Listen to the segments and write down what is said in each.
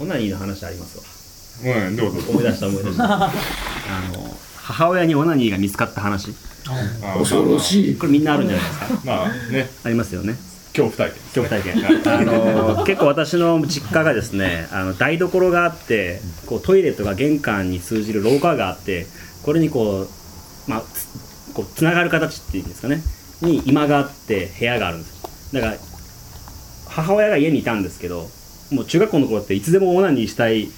オナニーの話ありますわ。うんどうぞ。思い出した思い出した。あの母親にオナニーが見つかった話。あ恐ろしい。これみんなあるんじゃないですか。まあね。ありますよね。恐怖体験恐怖体験。あの結構私の実家がですねあの台所があってこうトイレとか玄関に通じる廊下があってこれにこうまあつこうつながる形っていうんですかね。に居間があって部屋があるんです。だから母親が家にいたんですけどもう中学校の頃っていつでもオナニーしたい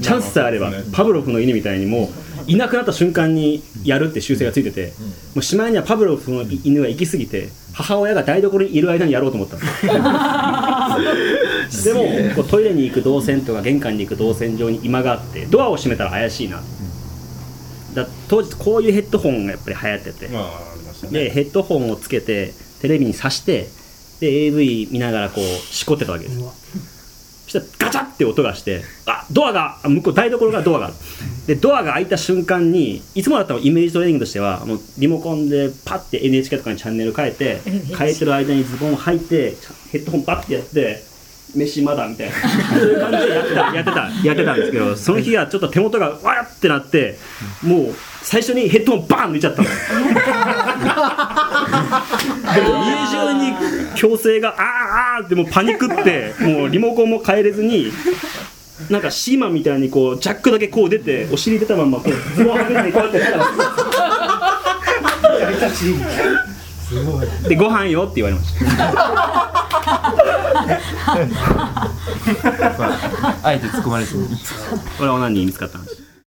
チャンスさえあれば、ね。パブロフの犬みたいにもういなくなった瞬間にやるって習性がついてて、もうしまいにはパブロフの犬が行き過ぎて母親が台所にいる間にやろうと思ったんですでもこうトイレに行く動線とか玄関に行く動線上に居間があってドアを閉めたら怪しいな、だ当時こういうヘッドホンがやっぱり流行ってて、まあね。でヘッドホンをつけてテレビに挿してで AV 見ながらこうしこってたわけです。よそしたらガチャって音がしてあドアがあ向こう台所がドアがある。でドアが開いた瞬間にいつもだったらイメージトレーニングとしてはもうリモコンでパッて NHK とかにチャンネル変えて変えてる間にズボンを履いてヘッドホンパッてやって飯まだみたいな。そういう感じでやってた。やってた。やってたんですけどその日はちょっと手元がわやってなってもう最初にヘッドホンバーン抜いちゃったの。でも家中に強制があーあーってもうパニックってもうリモコンも変えれずになんかシーマンみたいにこうジャックだけこう出てお尻出たまんまこうズボンはめてこうやってやったらでご飯よって言われました。あえて突っ込まれて。るこれはオナニー見つかった話